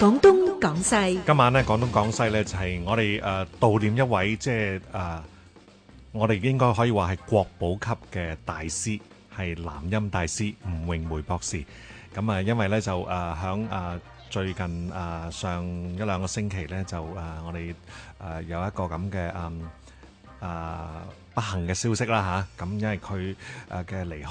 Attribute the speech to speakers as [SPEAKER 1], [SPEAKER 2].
[SPEAKER 1] 广东广西，
[SPEAKER 2] 今晚咧广东广西咧就系我哋诶悼念一位即系诶，我哋应该可以话系国宝级嘅大师，系南音大师吴咏梅博士。咁啊，因为咧就诶响诶最近诶上一两个星期咧就诶我哋诶有一个咁嘅啊啊不幸嘅消息啦吓，咁因为佢诶嘅离开。